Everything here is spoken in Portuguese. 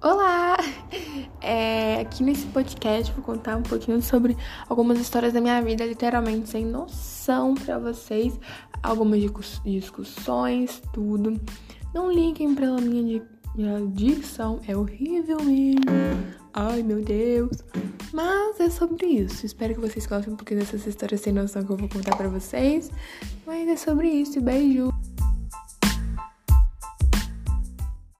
Olá! É, aqui nesse podcast vou contar um pouquinho sobre algumas histórias da minha vida, literalmente sem noção para vocês, algumas discussões, tudo. Não liguem pela minha, minha dicção, é horrível mesmo. Ai meu Deus! Mas é sobre isso. Espero que vocês gostem um pouquinho dessas histórias sem noção que eu vou contar para vocês. Mas é sobre isso. Beijo!